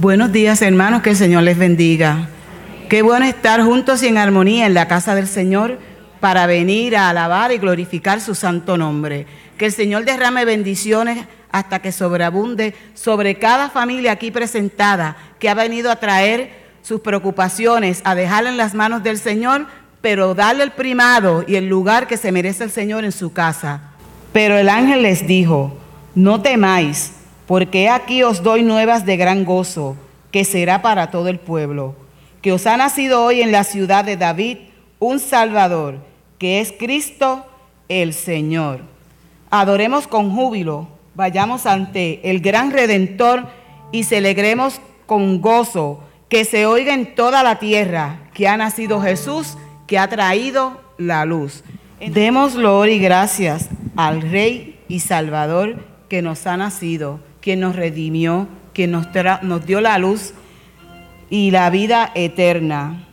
Buenos días hermanos, que el Señor les bendiga. Qué bueno estar juntos y en armonía en la casa del Señor para venir a alabar y glorificar su santo nombre. Que el Señor derrame bendiciones hasta que sobreabunde sobre cada familia aquí presentada que ha venido a traer sus preocupaciones, a dejarla en las manos del Señor, pero darle el primado y el lugar que se merece el Señor en su casa. Pero el ángel les dijo, no temáis, porque aquí os doy nuevas de gran gozo, que será para todo el pueblo, que os ha nacido hoy en la ciudad de David un Salvador, que es Cristo el Señor. Adoremos con júbilo, vayamos ante el gran Redentor y celebremos con gozo, que se oiga en toda la tierra que ha nacido Jesús, que ha traído la luz. Demos gloria y gracias al Rey y Salvador que nos ha nacido, quien nos redimió, quien nos, nos dio la luz y la vida eterna.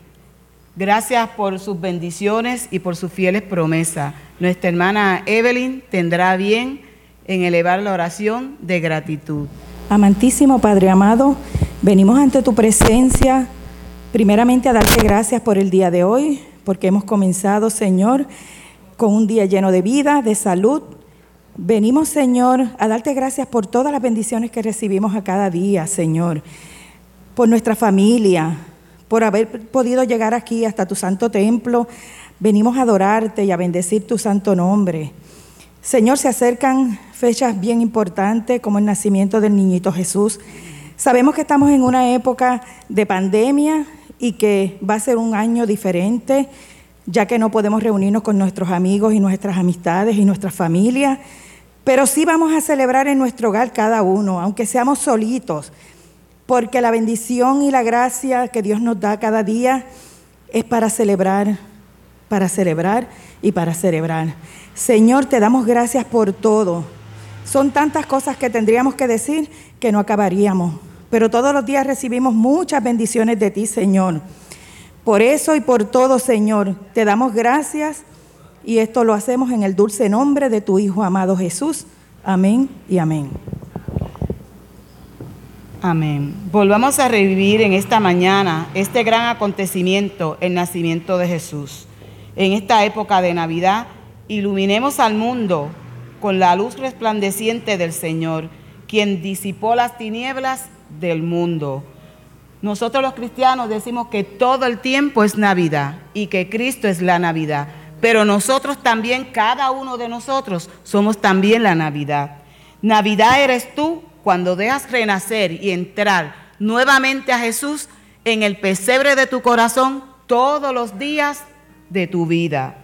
Gracias por sus bendiciones y por sus fieles promesas. Nuestra hermana Evelyn tendrá bien en elevar la oración de gratitud. Amantísimo Padre amado, venimos ante tu presencia primeramente a darte gracias por el día de hoy, porque hemos comenzado, Señor, con un día lleno de vida, de salud. Venimos, Señor, a darte gracias por todas las bendiciones que recibimos a cada día, Señor, por nuestra familia, por haber podido llegar aquí hasta tu santo templo. Venimos a adorarte y a bendecir tu santo nombre. Señor, se acercan fechas bien importantes como el nacimiento del niñito Jesús. Sabemos que estamos en una época de pandemia y que va a ser un año diferente, ya que no podemos reunirnos con nuestros amigos y nuestras amistades y nuestras familias, pero sí vamos a celebrar en nuestro hogar cada uno, aunque seamos solitos, porque la bendición y la gracia que Dios nos da cada día es para celebrar, para celebrar y para celebrar. Señor, te damos gracias por todo. Son tantas cosas que tendríamos que decir que no acabaríamos, pero todos los días recibimos muchas bendiciones de ti, Señor. Por eso y por todo, Señor, te damos gracias y esto lo hacemos en el dulce nombre de tu Hijo amado Jesús. Amén y amén. Amén. Volvamos a revivir en esta mañana este gran acontecimiento, el nacimiento de Jesús. En esta época de Navidad, iluminemos al mundo con la luz resplandeciente del Señor, quien disipó las tinieblas del mundo. Nosotros los cristianos decimos que todo el tiempo es Navidad y que Cristo es la Navidad, pero nosotros también, cada uno de nosotros, somos también la Navidad. Navidad eres tú cuando dejas renacer y entrar nuevamente a Jesús en el pesebre de tu corazón todos los días de tu vida.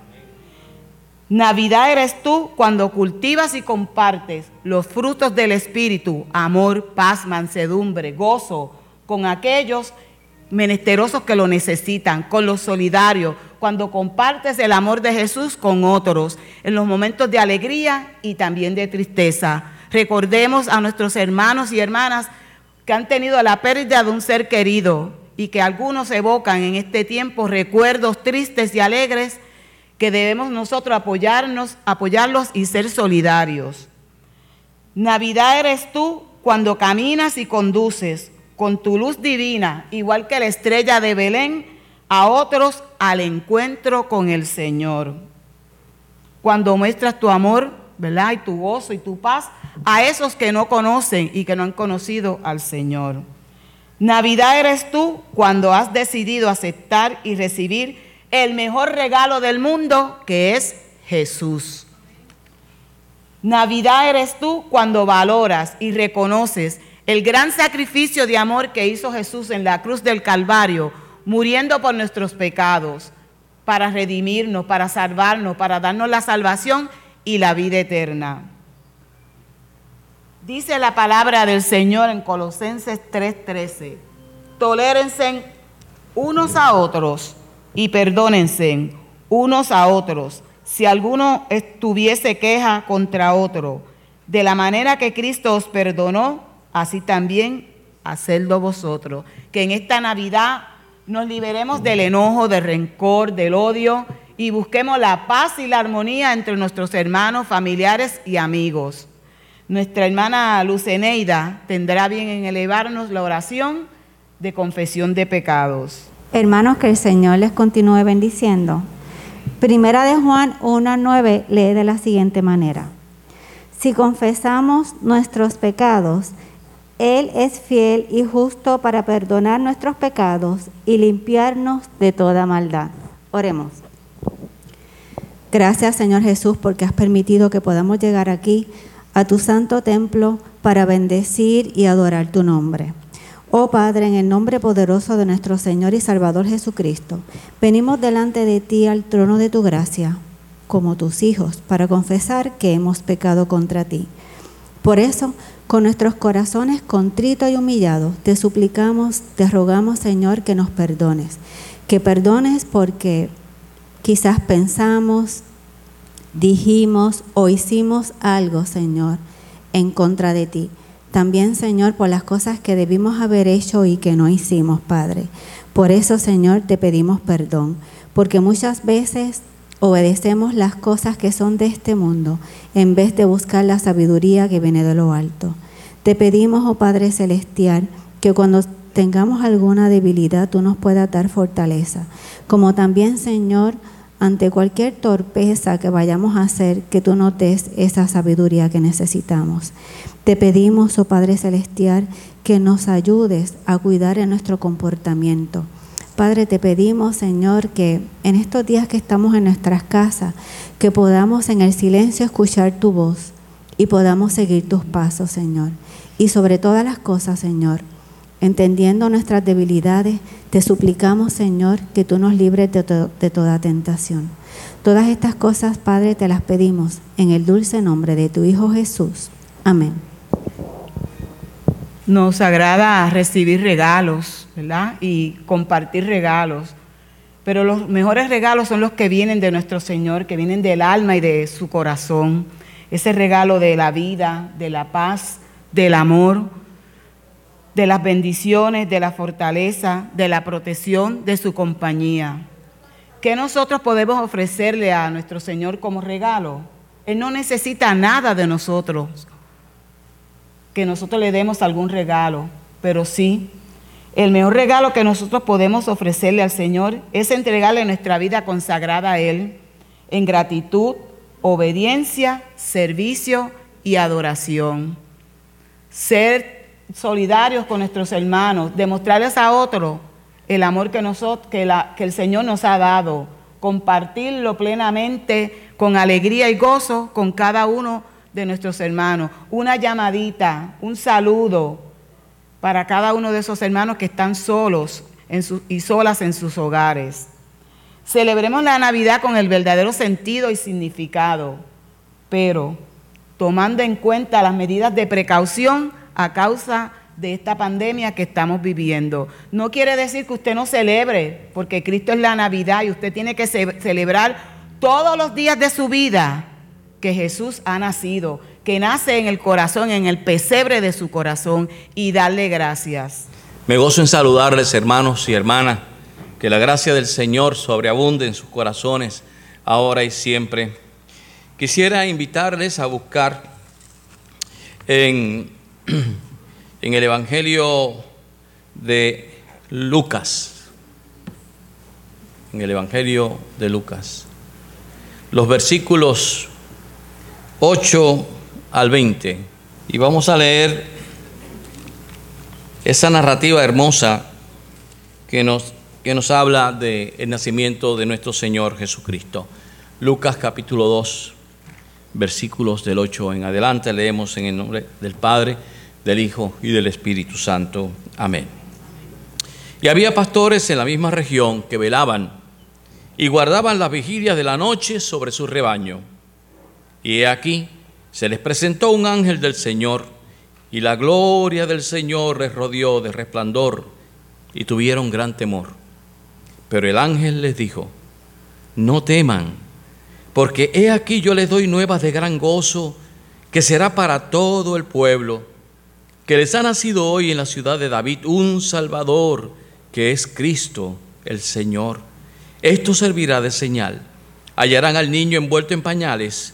Navidad eres tú cuando cultivas y compartes los frutos del Espíritu, amor, paz, mansedumbre, gozo, con aquellos menesterosos que lo necesitan, con los solidarios, cuando compartes el amor de Jesús con otros, en los momentos de alegría y también de tristeza. Recordemos a nuestros hermanos y hermanas que han tenido la pérdida de un ser querido y que algunos evocan en este tiempo recuerdos tristes y alegres que debemos nosotros apoyarnos, apoyarlos y ser solidarios. Navidad eres tú cuando caminas y conduces con tu luz divina, igual que la estrella de Belén, a otros al encuentro con el Señor. Cuando muestras tu amor ¿verdad? Y tu gozo y tu paz a esos que no conocen y que no han conocido al Señor. Navidad eres tú cuando has decidido aceptar y recibir el mejor regalo del mundo que es Jesús. Navidad eres tú cuando valoras y reconoces el gran sacrificio de amor que hizo Jesús en la cruz del Calvario, muriendo por nuestros pecados, para redimirnos, para salvarnos, para darnos la salvación y la vida eterna. Dice la palabra del Señor en Colosenses 3:13, tolérense unos a otros y perdónense unos a otros si alguno tuviese queja contra otro. De la manera que Cristo os perdonó, así también hacedlo vosotros. Que en esta Navidad nos liberemos del enojo, del rencor, del odio y busquemos la paz y la armonía entre nuestros hermanos, familiares y amigos. Nuestra hermana Luceneida tendrá bien en elevarnos la oración de confesión de pecados. Hermanos, que el Señor les continúe bendiciendo. Primera de Juan 1.9 lee de la siguiente manera. Si confesamos nuestros pecados, Él es fiel y justo para perdonar nuestros pecados y limpiarnos de toda maldad. Oremos. Gracias Señor Jesús porque has permitido que podamos llegar aquí a tu santo templo para bendecir y adorar tu nombre. Oh Padre, en el nombre poderoso de nuestro Señor y Salvador Jesucristo, venimos delante de ti al trono de tu gracia, como tus hijos, para confesar que hemos pecado contra ti. Por eso, con nuestros corazones contritos y humillados, te suplicamos, te rogamos, Señor, que nos perdones. Que perdones porque quizás pensamos, dijimos o hicimos algo, Señor, en contra de ti también, Señor, por las cosas que debimos haber hecho y que no hicimos, Padre. Por eso, Señor, te pedimos perdón, porque muchas veces obedecemos las cosas que son de este mundo en vez de buscar la sabiduría que viene de lo alto. Te pedimos, oh Padre Celestial, que cuando tengamos alguna debilidad tú nos puedas dar fortaleza. Como también, Señor, ante cualquier torpeza que vayamos a hacer, que tú nos des esa sabiduría que necesitamos. Te pedimos, oh Padre Celestial, que nos ayudes a cuidar en nuestro comportamiento. Padre, te pedimos, Señor, que en estos días que estamos en nuestras casas, que podamos en el silencio escuchar tu voz y podamos seguir tus pasos, Señor. Y sobre todas las cosas, Señor, entendiendo nuestras debilidades, te suplicamos, Señor, que tú nos libres de, de, toda tentación. Todas estas cosas, Padre, te las pedimos en el dulce nombre de tu Hijo Jesús. Amén. Nos agrada recibir regalos, ¿verdad? Y compartir regalos. Pero los mejores regalos son los que vienen de nuestro Señor, que vienen del alma y de su corazón. Ese regalo de la vida, de la paz, del amor, de las bendiciones, de la fortaleza, de la protección, de su compañía. ¿Qué nosotros podemos ofrecerle a nuestro Señor como regalo? Él no necesita nada de nosotros que nosotros le demos algún regalo, pero sí, el mejor regalo que nosotros podemos ofrecerle al Señor es entregarle nuestra vida consagrada a Él en gratitud, obediencia, servicio y adoración. Ser solidarios con nuestros hermanos, demostrarles a otros el amor que, que el Señor nos ha dado, compartirlo plenamente con alegría y gozo con cada uno de nuestros hermanos, una llamadita, un saludo para cada uno de esos hermanos que están solos y solas en sus hogares. Celebremos la Navidad con el verdadero sentido y significado, pero tomando en cuenta las medidas de precaución a causa de esta pandemia que estamos viviendo. No quiere decir que usted no celebre, porque Cristo es la Navidad y usted tiene que celebrar todos los días de su vida que Jesús ha nacido, que nace en el corazón, en el pesebre de su corazón, y darle gracias. Me gozo en saludarles, hermanos y hermanas, que la gracia del Señor sobreabunde en sus corazones, ahora y siempre. Quisiera invitarles a buscar en, en el Evangelio de Lucas, en el Evangelio de Lucas, los versículos 8 al 20. Y vamos a leer esa narrativa hermosa que nos, que nos habla del nacimiento de nuestro Señor Jesucristo. Lucas capítulo 2, versículos del 8 en adelante. Leemos en el nombre del Padre, del Hijo y del Espíritu Santo. Amén. Y había pastores en la misma región que velaban y guardaban las vigilias de la noche sobre su rebaño. Y aquí se les presentó un ángel del Señor, y la gloria del Señor les rodeó de resplandor, y tuvieron gran temor. Pero el ángel les dijo, no teman, porque he aquí yo les doy nuevas de gran gozo, que será para todo el pueblo, que les ha nacido hoy en la ciudad de David un Salvador, que es Cristo el Señor. Esto servirá de señal. Hallarán al niño envuelto en pañales,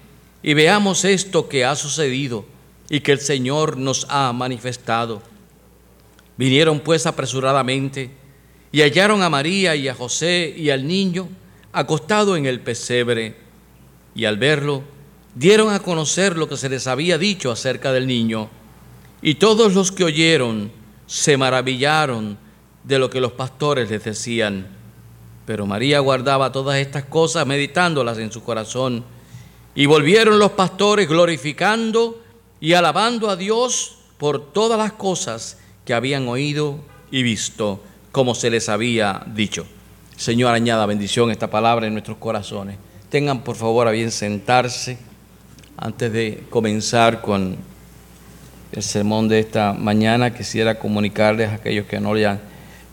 y veamos esto que ha sucedido y que el Señor nos ha manifestado. Vinieron pues apresuradamente y hallaron a María y a José y al niño acostado en el pesebre, y al verlo dieron a conocer lo que se les había dicho acerca del niño, y todos los que oyeron se maravillaron de lo que los pastores les decían. Pero María guardaba todas estas cosas meditándolas en su corazón. Y volvieron los pastores glorificando y alabando a Dios por todas las cosas que habían oído y visto, como se les había dicho. Señor, añada bendición esta palabra en nuestros corazones. Tengan por favor a bien sentarse antes de comenzar con el sermón de esta mañana. Quisiera comunicarles a aquellos que no le han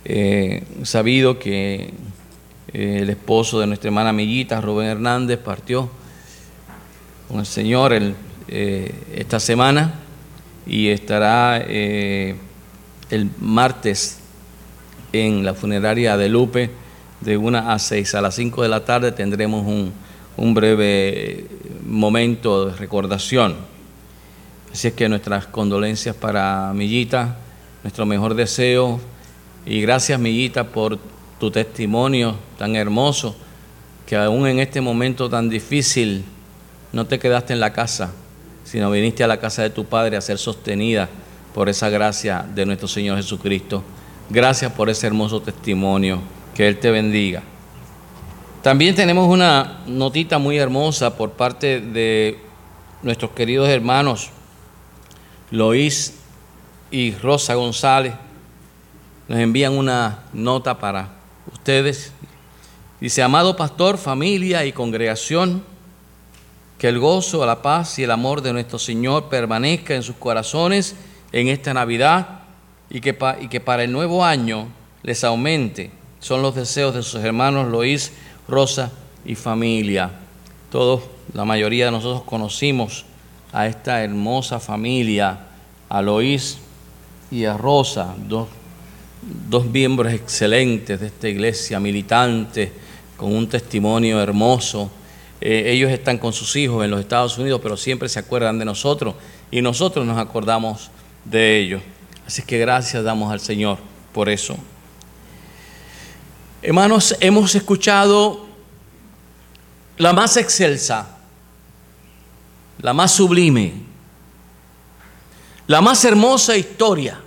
eh, sabido que eh, el esposo de nuestra hermana amiguita, Rubén Hernández, partió con el Señor eh, esta semana y estará el martes en la funeraria de Lupe de 1 a 6. A las 5 de la tarde tendremos un, un breve momento de recordación. Así es que nuestras condolencias para Millita, nuestro mejor deseo y gracias Millita por tu testimonio tan hermoso, que aún en este momento tan difícil no te quedaste en la casa, sino viniste a la casa de tu Padre a ser sostenida por esa gracia de nuestro Señor Jesucristo. Gracias por ese hermoso testimonio. Que Él te bendiga. También tenemos una notita muy hermosa por parte de nuestros queridos hermanos Loís y Rosa González. Nos envían una nota para ustedes. Dice, amado pastor, familia y congregación, que el gozo, la paz y el amor de nuestro Señor permanezca en sus corazones en esta Navidad y que, para el nuevo año les aumente son los deseos de sus hermanos Lois, Rosa y familia. Todos, la mayoría de nosotros conocimos a esta hermosa familia, a Lois y a Rosa, dos, dos miembros excelentes de esta iglesia, militantes, con un testimonio hermoso. Eh, ellos están con sus hijos en los Estados Unidos, pero siempre se acuerdan de nosotros y nosotros nos acordamos de ellos. Así que gracias damos al Señor por eso. Hermanos, hemos escuchado la más excelsa, la más sublime, la más hermosa historia,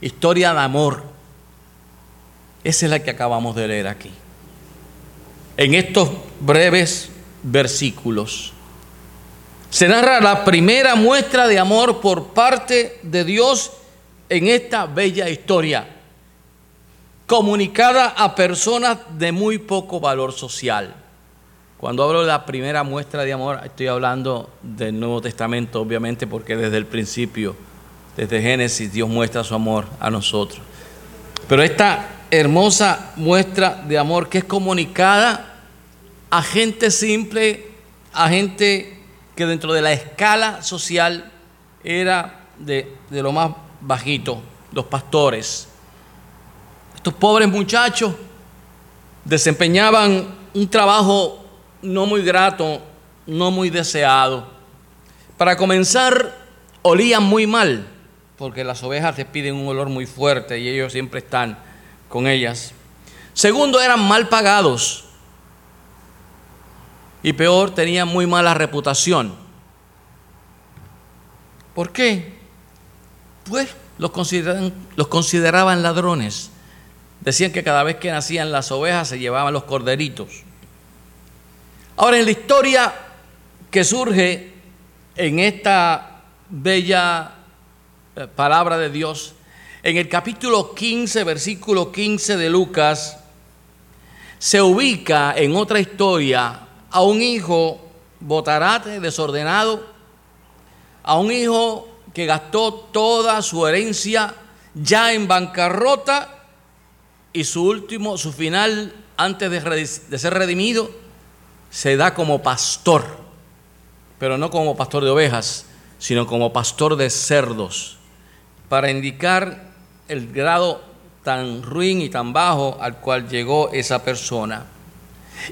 historia de amor. Esa es la que acabamos de leer aquí. En estos breves versículos se narra la primera muestra de amor por parte de Dios en esta bella historia comunicada a personas de muy poco valor social. Cuando hablo de la primera muestra de amor, estoy hablando del Nuevo Testamento, obviamente, porque desde el principio, desde Génesis, Dios muestra su amor a nosotros. Pero esta hermosa muestra de amor que es comunicada a gente simple, a gente que dentro de la escala social era de, de lo más bajito, los pastores, estos pobres muchachos desempeñaban un trabajo no muy grato, no muy deseado. Para comenzar, olían muy mal, porque las ovejas despiden un olor muy fuerte y ellos siempre están con ellas. Segundo, eran mal pagados. Y peor, tenían muy mala reputación. ¿Por qué? Pues los, los consideraban ladrones. Decían que cada vez que nacían las ovejas se llevaban los corderitos. Ahora, en la historia que surge en esta bella eh, palabra de Dios, en el capítulo 15, versículo 15 de Lucas, se ubica en otra historia a un hijo botarate, desordenado, a un hijo que gastó toda su herencia ya en bancarrota y su último, su final, antes de, de ser redimido, se da como pastor, pero no como pastor de ovejas, sino como pastor de cerdos, para indicar el grado tan ruin y tan bajo al cual llegó esa persona.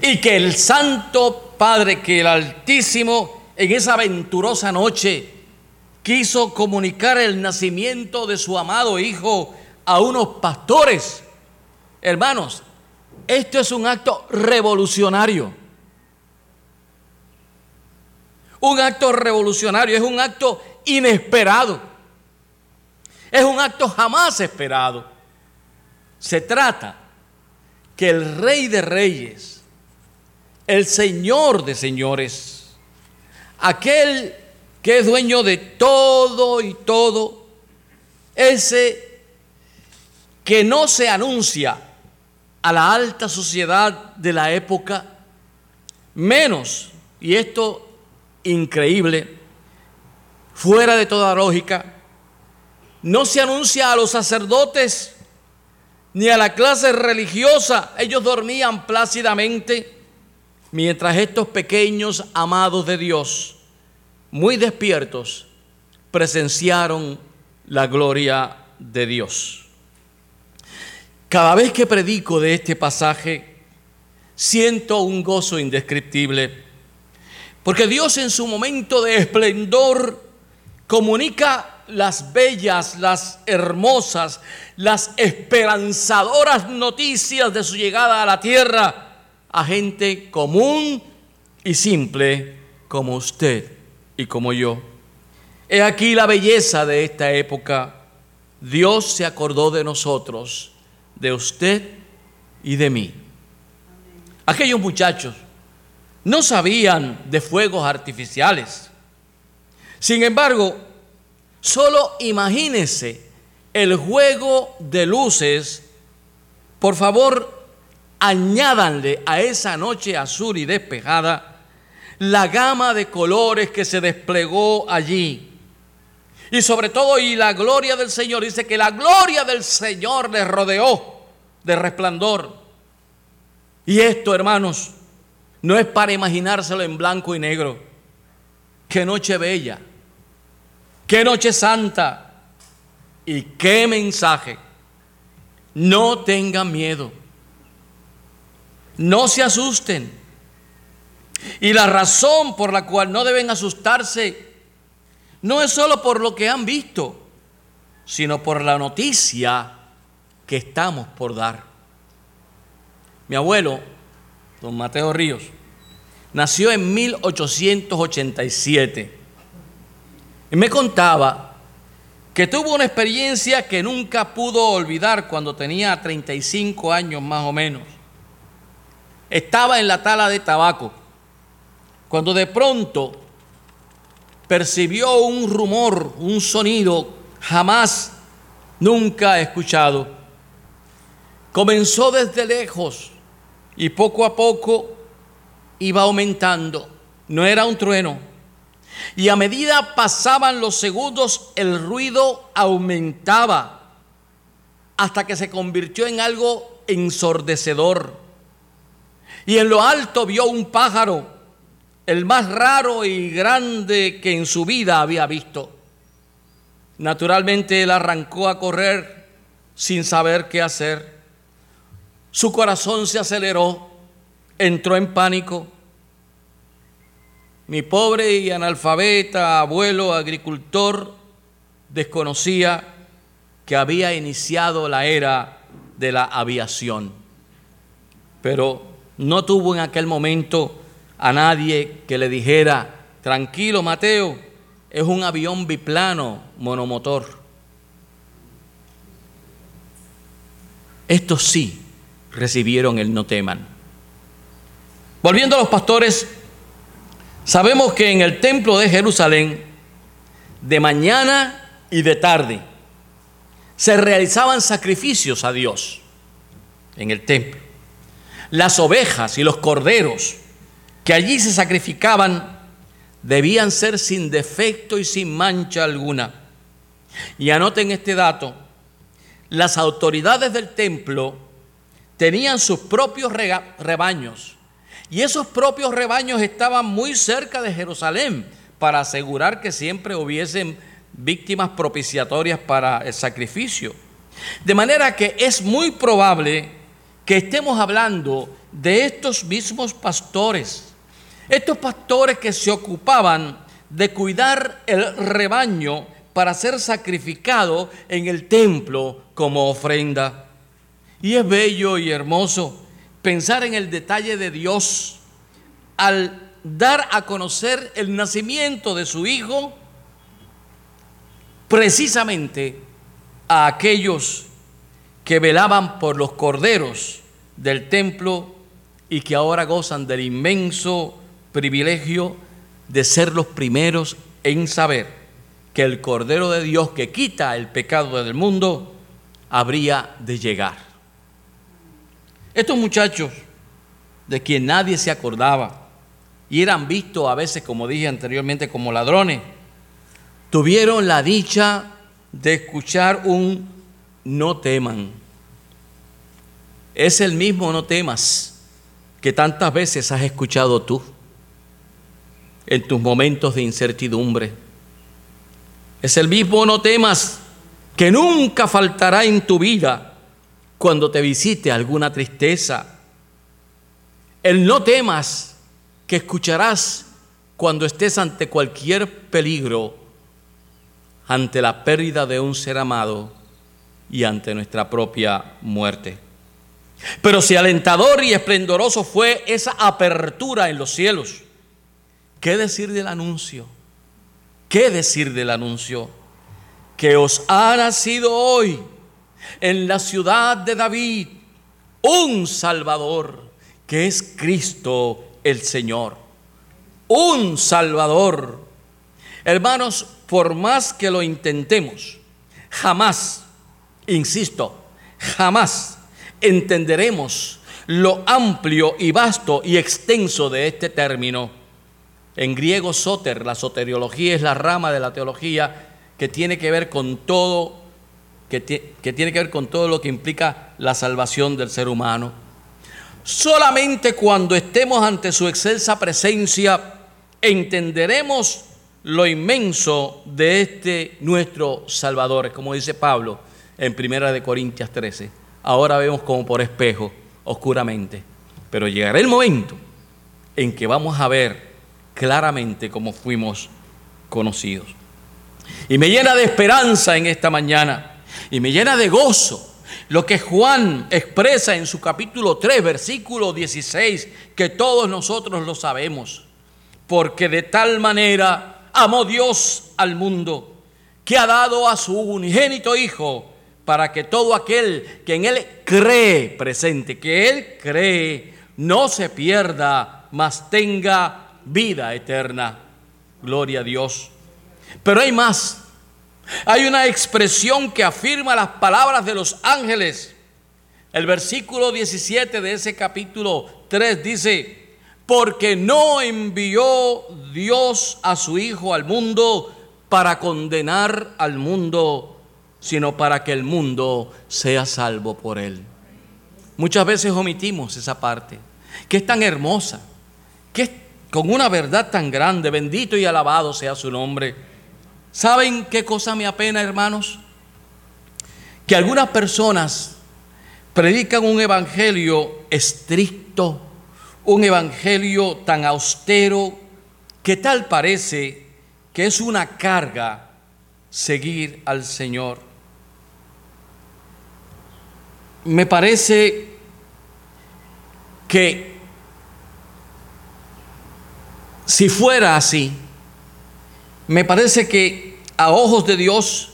Y que el Santo Padre, que el Altísimo, en esa aventurosa noche, quiso comunicar el nacimiento de su amado Hijo a unos pastores. Hermanos, esto es un acto revolucionario. Un acto revolucionario, es un acto inesperado. Es un acto jamás esperado. Se trata que el rey de reyes, el señor de señores, aquel que es dueño de todo y todo, ese que no se anuncia a la alta sociedad de la época, menos, y esto increíble, fuera de toda lógica, no se anuncia a los sacerdotes ni a la clase religiosa. Ellos dormían plácidamente mientras estos pequeños amados de Dios, muy despiertos, presenciaron la gloria de Dios. Cada vez que predico de este pasaje, siento un gozo indescriptible porque Dios en su momento de esplendor comunica las bellas, las hermosas, las esperanzadoras noticias de su llegada a la tierra a gente común y simple como usted y como yo. He aquí la belleza de esta época. Dios se acordó de nosotros, de usted y de mí. Aquellos muchachos no sabían de fuegos artificiales. Sin embargo, solo imagínense el juego de luces. Por favor, añádanle a esa noche azul y despejada la gama de colores que se desplegó allí. Y sobre todo, y la gloria del Señor, dice que la gloria del Señor les rodeó de resplandor. Y esto, hermanos, no es para imaginárselo en blanco y negro. Qué noche bella, qué noche santa y qué mensaje. No tengan miedo, no se asusten. Y la razón por la cual no deben asustarse no es solo por lo que han visto, sino por la noticia que estamos por dar. Mi abuelo don Mateo Ríos, nació en 1887 y me contaba que tuvo una experiencia que nunca pudo olvidar cuando tenía 35 años más o menos. Estaba en la tala de tabaco cuando de pronto percibió un rumor, un sonido jamás, nunca escuchado. Comenzó desde lejos y poco a poco iba aumentando. No era un trueno. Y a medida pasaban los segundos, el ruido aumentaba hasta que se convirtió en algo ensordecedor. Y en lo alto vio un pájaro, el más raro y grande que en su vida había visto. Naturalmente él arrancó a correr sin saber qué hacer. Su corazón se aceleró, entró en pánico. Mi pobre y analfabeta abuelo agricultor desconocía que había iniciado la era de la aviación, pero no tuvo en aquel momento a nadie que le dijera, tranquilo Mateo, es un avión biplano monomotor. Esto sí recibieron el no teman. Volviendo a los pastores, sabemos que en el templo de Jerusalén, de mañana y de tarde, se realizaban sacrificios a Dios en el templo. Las ovejas y los corderos que allí se sacrificaban debían ser sin defecto y sin mancha alguna. Y anoten este dato, las autoridades del templo tenían sus propios rebaños y esos propios rebaños estaban muy cerca de Jerusalén para asegurar que siempre hubiesen víctimas propiciatorias para el sacrificio. De manera que es muy probable que estemos hablando de estos mismos pastores, estos pastores que se ocupaban de cuidar el rebaño para ser sacrificado en el templo como ofrenda. Y es bello y hermoso pensar en el detalle de Dios al dar a conocer el nacimiento de su Hijo precisamente a aquellos que velaban por los corderos del templo y que ahora gozan del inmenso privilegio de ser los primeros en saber que el Cordero de Dios que quita el pecado del mundo habría de llegar. Estos muchachos, de quien nadie se acordaba, y eran vistos a veces, como dije anteriormente, como ladrones, tuvieron la dicha de escuchar un no teman. Es el mismo no temas que tantas veces has escuchado tú en tus momentos de incertidumbre es el mismo no temas que nunca faltará en tu vida cuando te visite alguna tristeza. El no temas que escucharás cuando estés ante cualquier peligro, ante la pérdida de un ser amado y ante nuestra propia muerte. Pero si alentador y esplendoroso fue esa apertura en los cielos, ¿qué decir del anuncio? ¿Qué decir del anuncio? Que os ha nacido hoy en la ciudad de David un Salvador, que es Cristo el Señor. Un Salvador. Hermanos, por más que lo intentemos, jamás, insisto, jamás entenderemos lo amplio y vasto y extenso de este término en griego, soter, la soteriología es la rama de la teología que tiene que ver con todo, que, tiene que ver con todo lo que implica la salvación del ser humano. Solamente cuando estemos ante su excelsa presencia entenderemos lo inmenso de este nuestro Salvador, como dice Pablo en Primera de Corintias 13. Ahora vemos como por espejo, oscuramente, pero llegará el momento en que vamos a ver claramente como fuimos conocidos. Y me llena de esperanza en esta mañana y me llena de gozo lo que Juan expresa en su capítulo 3, versículo 16, que todos nosotros lo sabemos. Porque de tal manera amó Dios al mundo que ha dado a su unigénito Hijo para que todo aquel que en Él cree presente, que Él cree, no se pierda, mas tenga vida eterna. Gloria a Dios. Pero hay más. Hay una expresión que afirma las palabras de los ángeles. El versículo 17 de ese capítulo 3 dice, porque no envió Dios a su Hijo al mundo para condenar al mundo, sino para que el mundo sea salvo por él. Muchas veces omitimos esa parte, que es tan hermosa, que es con una verdad tan grande, bendito y alabado sea su nombre. ¿Saben qué cosa me apena, hermanos? Que algunas personas predican un evangelio estricto, un evangelio tan austero, que tal parece que es una carga seguir al Señor. Me parece que si fuera así, me parece que a ojos de Dios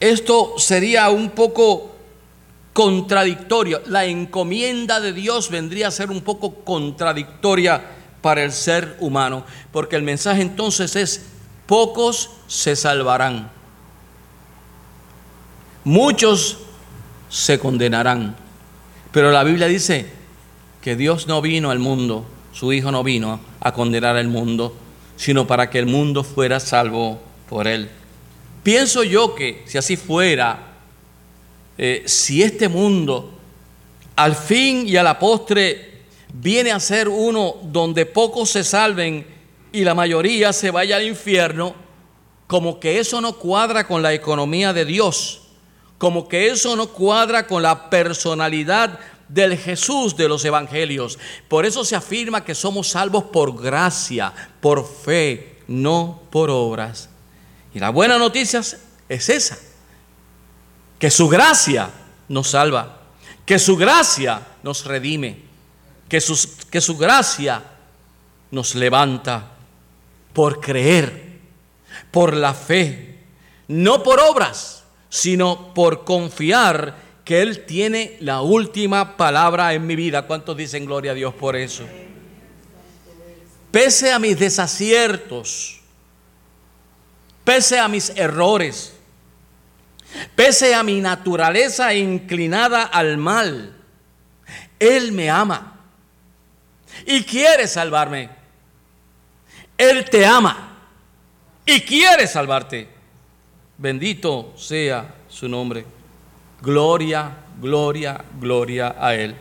esto sería un poco contradictorio. La encomienda de Dios vendría a ser un poco contradictoria para el ser humano, porque el mensaje entonces es, pocos se salvarán, muchos se condenarán. Pero la Biblia dice que Dios no vino al mundo su Hijo no vino a condenar al mundo, sino para que el mundo fuera salvo por él. Pienso yo que si así fuera, eh, si este mundo al fin y a la postre viene a ser uno donde pocos se salven y la mayoría se vaya al infierno, como que eso no cuadra con la economía de Dios, como que eso no cuadra con la personalidad del Jesús de los evangelios. Por eso se afirma que somos salvos por gracia, por fe, no por obras. Y la buena noticia es esa, que su gracia nos salva, que su gracia nos redime, que, que su gracia nos levanta por creer, por la fe, no por obras, sino por confiar que Él tiene la última palabra en mi vida. ¿Cuántos dicen gloria a Dios por eso? Pese a mis desaciertos, pese a mis errores, pese a mi naturaleza inclinada al mal, Él me ama y quiere salvarme. Él te ama y quiere salvarte. Bendito sea su nombre. Gloria, gloria, gloria a Él.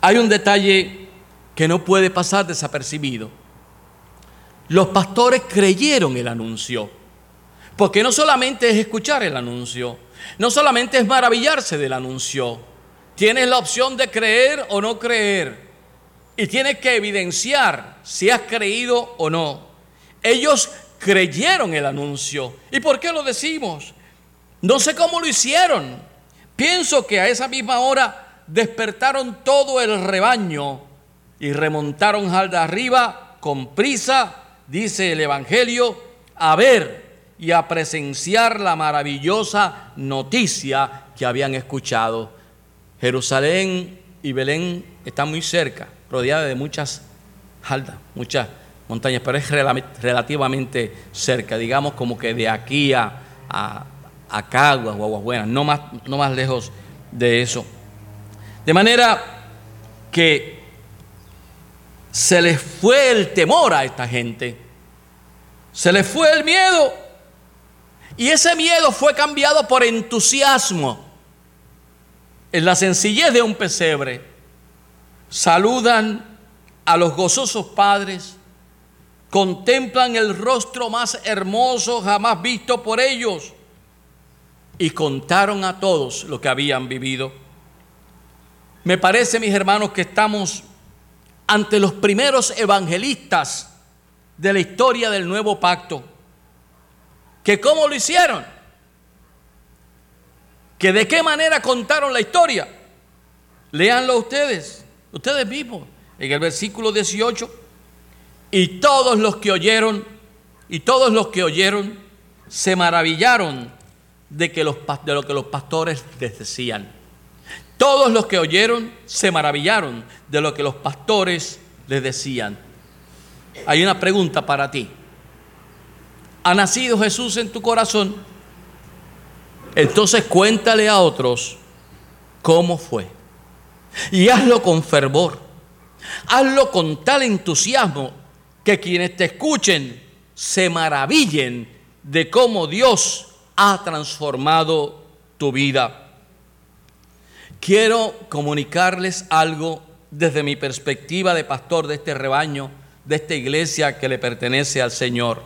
Hay un detalle que no puede pasar desapercibido. Los pastores creyeron el anuncio, porque no solamente es escuchar el anuncio, no solamente es maravillarse del anuncio, tienes la opción de creer o no creer, y tienes que evidenciar si has creído o no. Ellos creyeron el anuncio. ¿Y por qué lo decimos? No sé cómo lo hicieron, Pienso que a esa misma hora despertaron todo el rebaño y remontaron al de arriba con prisa, dice el Evangelio, a ver y a presenciar la maravillosa noticia que habían escuchado. Jerusalén y Belén están muy cerca, rodeadas de muchas haldas, muchas montañas, pero es relativamente cerca, digamos como que de aquí a a Caguas o Buenas, no más, no más lejos de eso. De manera que se les fue el temor a esta gente, se les fue el miedo y ese miedo fue cambiado por entusiasmo. En la sencillez de un pesebre, saludan a los gozosos padres, contemplan el rostro más hermoso jamás visto por ellos y contaron a todos lo que habían vivido. Me parece, mis hermanos, que estamos ante los primeros evangelistas de la historia del nuevo pacto. ¿Que cómo lo hicieron? ¿Que de qué manera contaron la historia? Léanlo ustedes, ustedes mismos, en el versículo 18. Y todos los que oyeron, y todos los que oyeron, se maravillaron de, que los, de lo que los pastores les decían. Todos los que oyeron se maravillaron de lo que los pastores les decían. Hay una pregunta para ti. ¿Ha nacido Jesús en tu corazón? Entonces cuéntale a otros cómo fue. Y hazlo con fervor. Hazlo con tal entusiasmo que quienes te escuchen se maravillen de cómo Dios ha transformado tu vida. Quiero comunicarles algo desde mi perspectiva de pastor de este rebaño, de esta iglesia que le pertenece al Señor.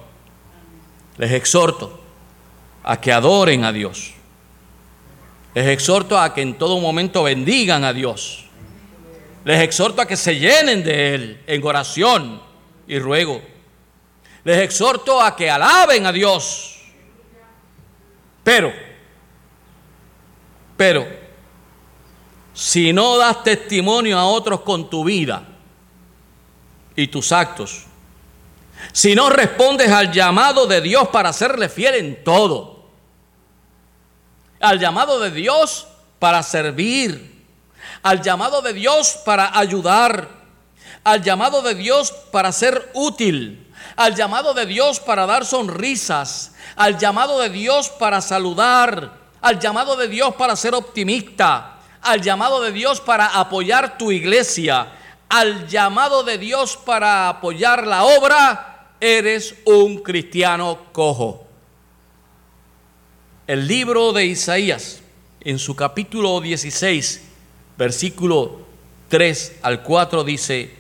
Les exhorto a que adoren a Dios. Les exhorto a que en todo momento bendigan a Dios. Les exhorto a que se llenen de Él en oración y ruego. Les exhorto a que alaben a Dios pero, pero, si no das testimonio a otros con tu vida y tus actos, si no respondes al llamado de Dios para serle fiel en todo, al llamado de Dios para servir, al llamado de Dios para ayudar, al llamado de Dios para ser útil, al llamado de Dios para dar sonrisas, al llamado de Dios para saludar, al llamado de Dios para ser optimista, al llamado de Dios para apoyar tu iglesia, al llamado de Dios para apoyar la obra, eres un cristiano cojo. El libro de Isaías, en su capítulo 16, versículo 3 al 4 dice,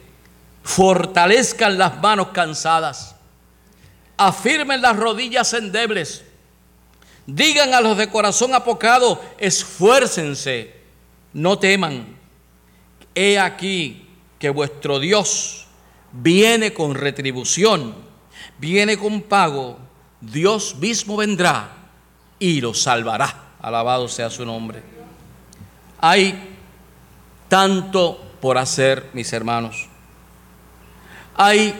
fortalezcan las manos cansadas, afirmen las rodillas endebles, digan a los de corazón apocado, esfuércense, no teman. He aquí que vuestro Dios viene con retribución, viene con pago, Dios mismo vendrá y los salvará. Alabado sea su nombre. Hay tanto por hacer, mis hermanos. Hay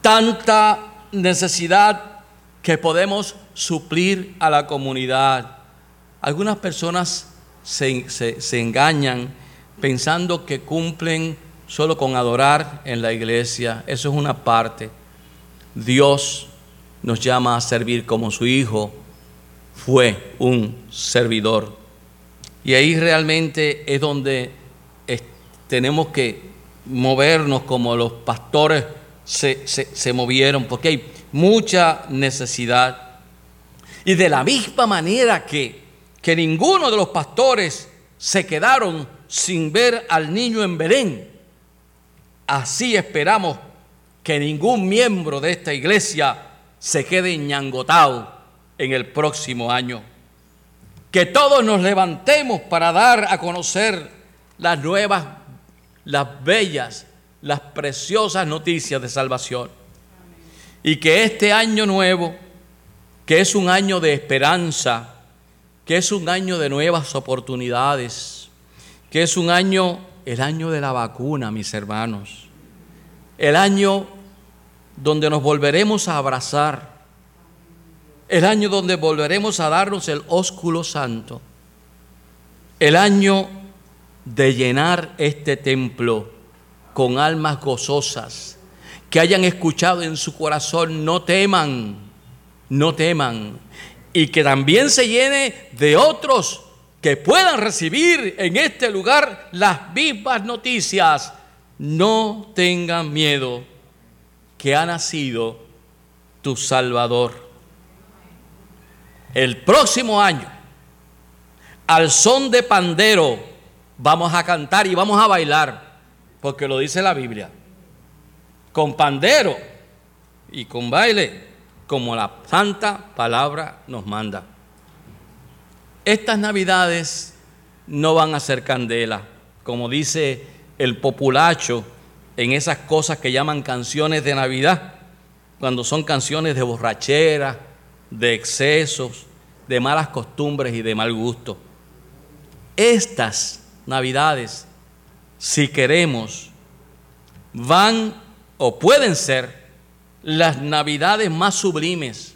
tanta necesidad que podemos suplir a la comunidad. Algunas personas se, engañan pensando que cumplen solo con adorar en la iglesia. Eso es una parte. Dios nos llama a servir como su Hijo fue un servidor. Y ahí realmente es donde tenemos que movernos como los pastores se, se movieron, porque hay mucha necesidad. Y de la misma manera que, que ninguno de los pastores se quedaron sin ver al niño en Belén, así esperamos que ningún miembro de esta iglesia se quede ñangotado en el próximo año. Que todos nos levantemos para dar a conocer las nuevas, las bellas, las preciosas noticias de salvación. Y que este año nuevo, que es un año de esperanza, que es un año de nuevas oportunidades, que es un año, el año de la vacuna, mis hermanos, el año donde nos volveremos a abrazar, el año donde volveremos a darnos el ósculo santo, el año de llenar este templo con almas gozosas, que hayan escuchado en su corazón, no teman, no teman, y que también se llene de otros que puedan recibir en este lugar las mismas noticias. No tengan miedo, que ha nacido tu Salvador el próximo año, al son de pandero, vamos a cantar y vamos a bailar, porque lo dice la Biblia, con pandero y con baile, como la santa palabra nos manda. Estas navidades no van a ser candela, como dice el populacho en esas cosas que llaman canciones de Navidad, cuando son canciones de borrachera, de excesos, de malas costumbres y de mal gusto. Estas navidades, si queremos, van o pueden ser las navidades más sublimes,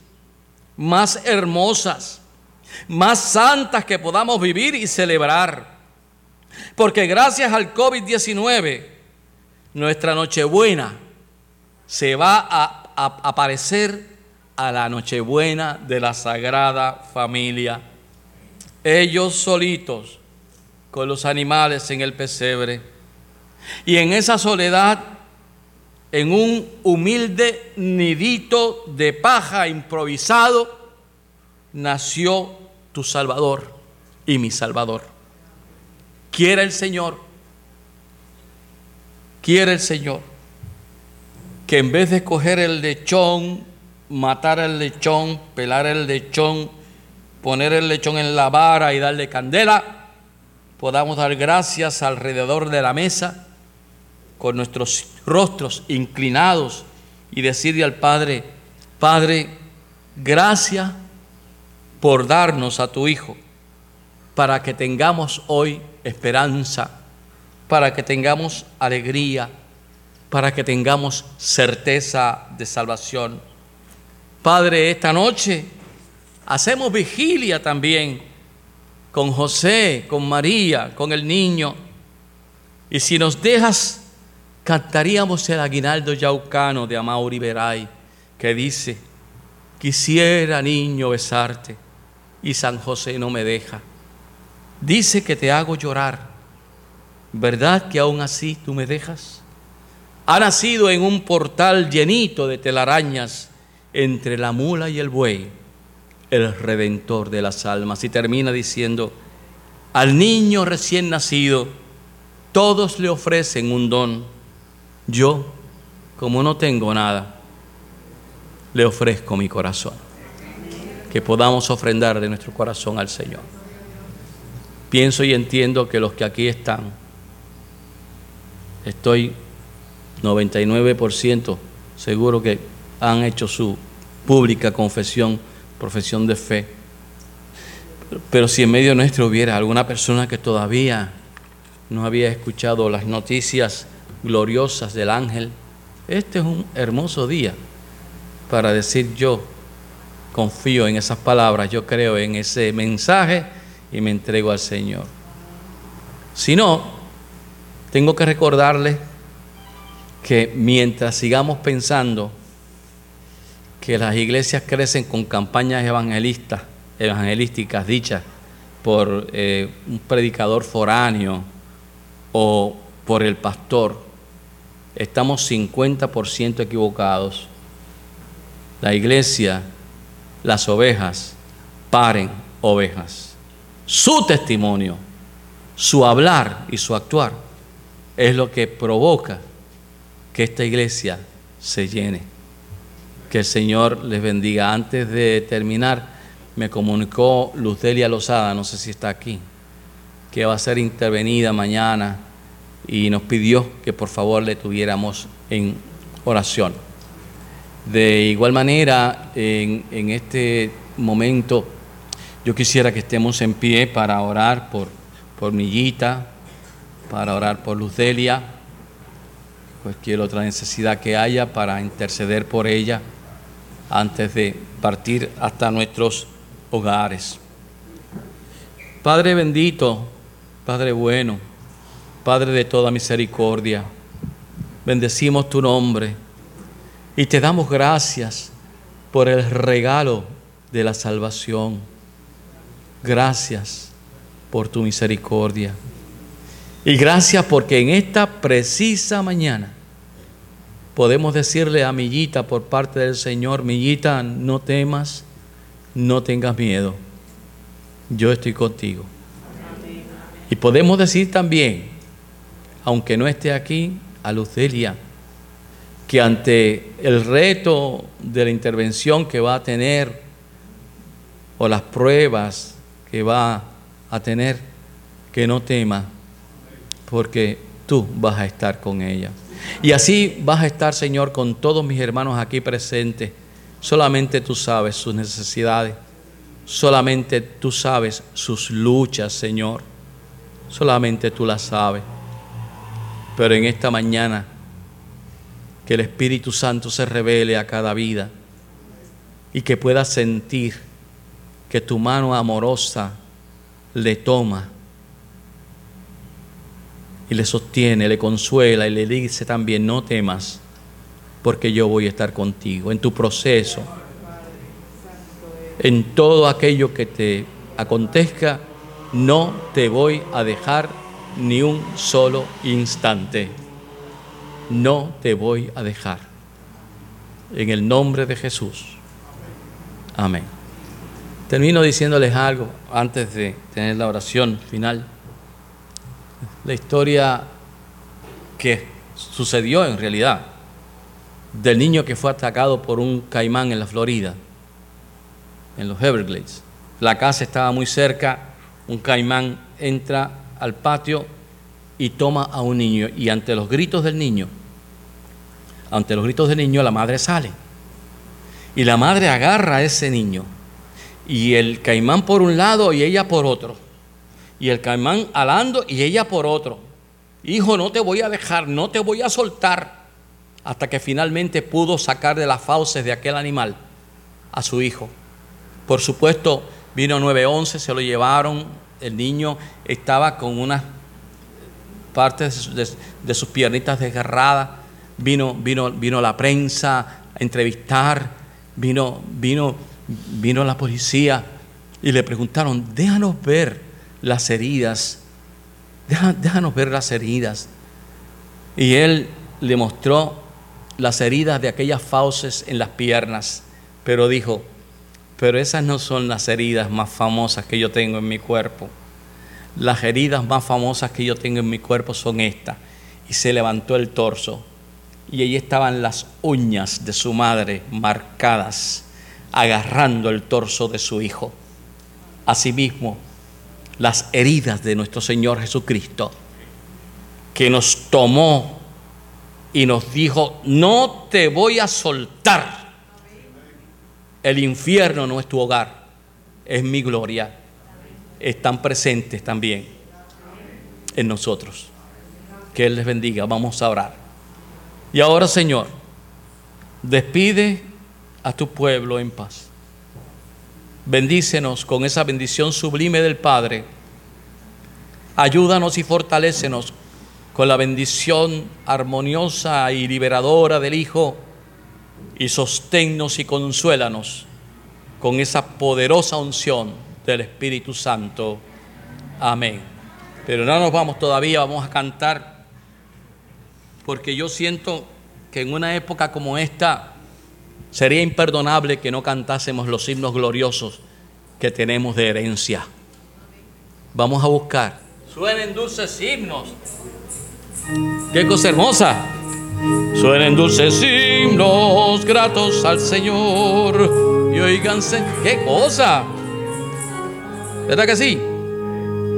más hermosas, más santas que podamos vivir y celebrar. Porque gracias al COVID-19, nuestra Nochebuena se va a, aparecer a la Nochebuena de la Sagrada Familia. Ellos solitos, con los animales en el pesebre. Y en esa soledad, en un humilde nidito de paja improvisado, nació tu Salvador y mi Salvador. Quiere el Señor, quiere el Señor que en vez de coger el lechón matar el lechón, pelar el lechón, poner el lechón en la vara y darle candela, podamos dar gracias alrededor de la mesa con nuestros rostros inclinados y decirle al Padre, Padre, gracias por darnos a tu Hijo, para que tengamos hoy esperanza, para que tengamos alegría, para que tengamos certeza de salvación. Padre, esta noche hacemos vigilia también con José, con María, con el niño. Y si nos dejas, cantaríamos el aguinaldo yaucano de Amauri Veray, que dice, quisiera niño besarte y San José no me deja. Dice que te hago llorar. ¿Verdad que aún así tú me dejas? Ha nacido en un portal llenito de telarañas entre la mula y el buey, el redentor de las almas. Y termina diciendo, al niño recién nacido, todos le ofrecen un don. Yo, como no tengo nada, le ofrezco mi corazón. Que podamos ofrendar de nuestro corazón al Señor. Pienso y entiendo que los que aquí están, estoy 99% seguro que han hecho su pública confesión, profesión de fe. Pero si en medio nuestro hubiera alguna persona que todavía no había escuchado las noticias gloriosas del ángel, este es un hermoso día para decir yo confío en esas palabras, yo creo en ese mensaje y me entrego al Señor. Si no, tengo que recordarles que mientras sigamos pensando que las iglesias crecen con campañas evangelistas, evangelísticas dichas por eh, un predicador foráneo o por el pastor, estamos 50% equivocados. La iglesia, las ovejas, paren ovejas. Su testimonio, su hablar y su actuar es lo que provoca que esta iglesia se llene. Que el Señor les bendiga. Antes de terminar, me comunicó Luzdelia Lozada, no sé si está aquí, que va a ser intervenida mañana y nos pidió que por favor le tuviéramos en oración. De igual manera, en, en este momento, yo quisiera que estemos en pie para orar por, por Millita, para orar por Luzdelia, cualquier otra necesidad que haya para interceder por ella antes de partir hasta nuestros hogares. Padre bendito, Padre bueno, Padre de toda misericordia, bendecimos tu nombre y te damos gracias por el regalo de la salvación. Gracias por tu misericordia. Y gracias porque en esta precisa mañana podemos decirle a Millita por parte del Señor, Millita, no temas, no tengas miedo, yo estoy contigo. Y podemos decir también, aunque no esté aquí, a Lucelia, que ante el reto de la intervención que va a tener o las pruebas que va a tener, que no tema, porque tú vas a estar con ella. Y así vas a estar, Señor, con todos mis hermanos aquí presentes. Solamente tú sabes sus necesidades. Solamente tú sabes sus luchas, Señor. Solamente tú las sabes. Pero en esta mañana, que el Espíritu Santo se revele a cada vida y que pueda sentir que tu mano amorosa le toma y le sostiene, le consuela y le dice también, no temas, porque yo voy a estar contigo en tu proceso, en todo aquello que te acontezca, no te voy a dejar ni un solo instante. No te voy a dejar. En el nombre de Jesús. Amén. Termino diciéndoles algo antes de tener la oración final la historia que sucedió en realidad del niño que fue atacado por un caimán en la Florida, en los Everglades. La casa estaba muy cerca, un caimán entra al patio y toma a un niño y ante los gritos del niño, ante los gritos del niño la madre sale y la madre agarra a ese niño y el caimán por un lado y ella por otro y el caimán alando y ella por otro. Hijo, no te voy a dejar, no te voy a soltar. Hasta que finalmente pudo sacar de las fauces de aquel animal a su hijo. Por supuesto, vino 911, se lo llevaron. El niño estaba con unas partes de, sus piernitas desgarradas. Vino, vino, vino la prensa a entrevistar. Vino, vino, vino la policía y le preguntaron, déjanos ver las heridas. déjanos ver las heridas. Y él le mostró las heridas de aquellas fauces en las piernas, pero dijo, pero esas no son las heridas más famosas que yo tengo en mi cuerpo. las heridas más famosas que yo tengo en mi cuerpo son estas. Y se levantó el torso. Y allí estaban las uñas de su madre marcadas, agarrando el torso de su hijo. Asimismo, las heridas de nuestro Señor Jesucristo, que nos tomó y nos dijo, no te voy a soltar. El infierno no es tu hogar, es mi gloria. Están presentes también en nosotros. Que Él les bendiga. Vamos a orar. Y ahora, Señor, despide a tu pueblo en paz. Bendícenos con esa bendición sublime del Padre. Ayúdanos y fortalécenos con la bendición armoniosa y liberadora del Hijo. Y sosténnos y consuélanos con esa poderosa unción del Espíritu Santo. Amén. Pero no nos vamos todavía, vamos a cantar, porque yo siento que en una época como esta sería imperdonable que no cantásemos los himnos gloriosos que tenemos de herencia. Vamos a buscar. Suenen dulces himnos. Qué cosa hermosa. Suenen dulces himnos gratos al Señor. Y oíganse, qué cosa. ¿Verdad que sí?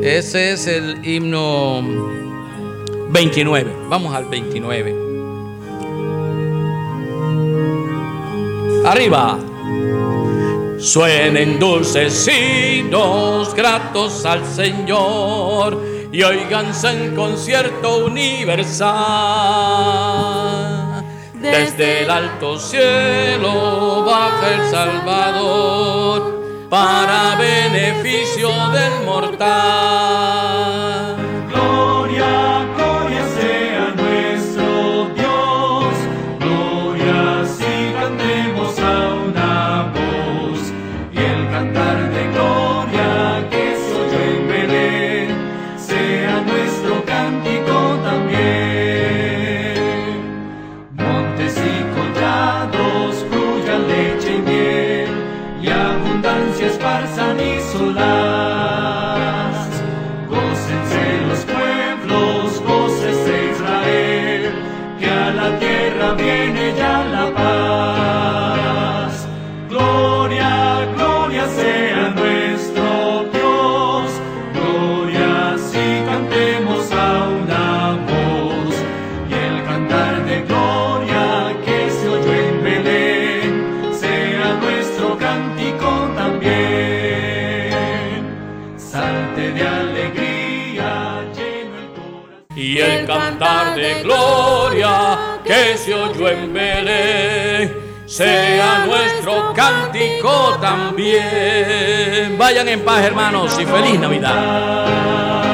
Ese es el himno 29. Vamos al 29. Arriba. Suenen dulces gratos al Señor y oíganse en concierto universal. Desde el alto cielo baja el Salvador para beneficio del mortal. Se oyó en Belén sea nuestro cántico también. Vayan en paz, hermanos, y feliz Navidad.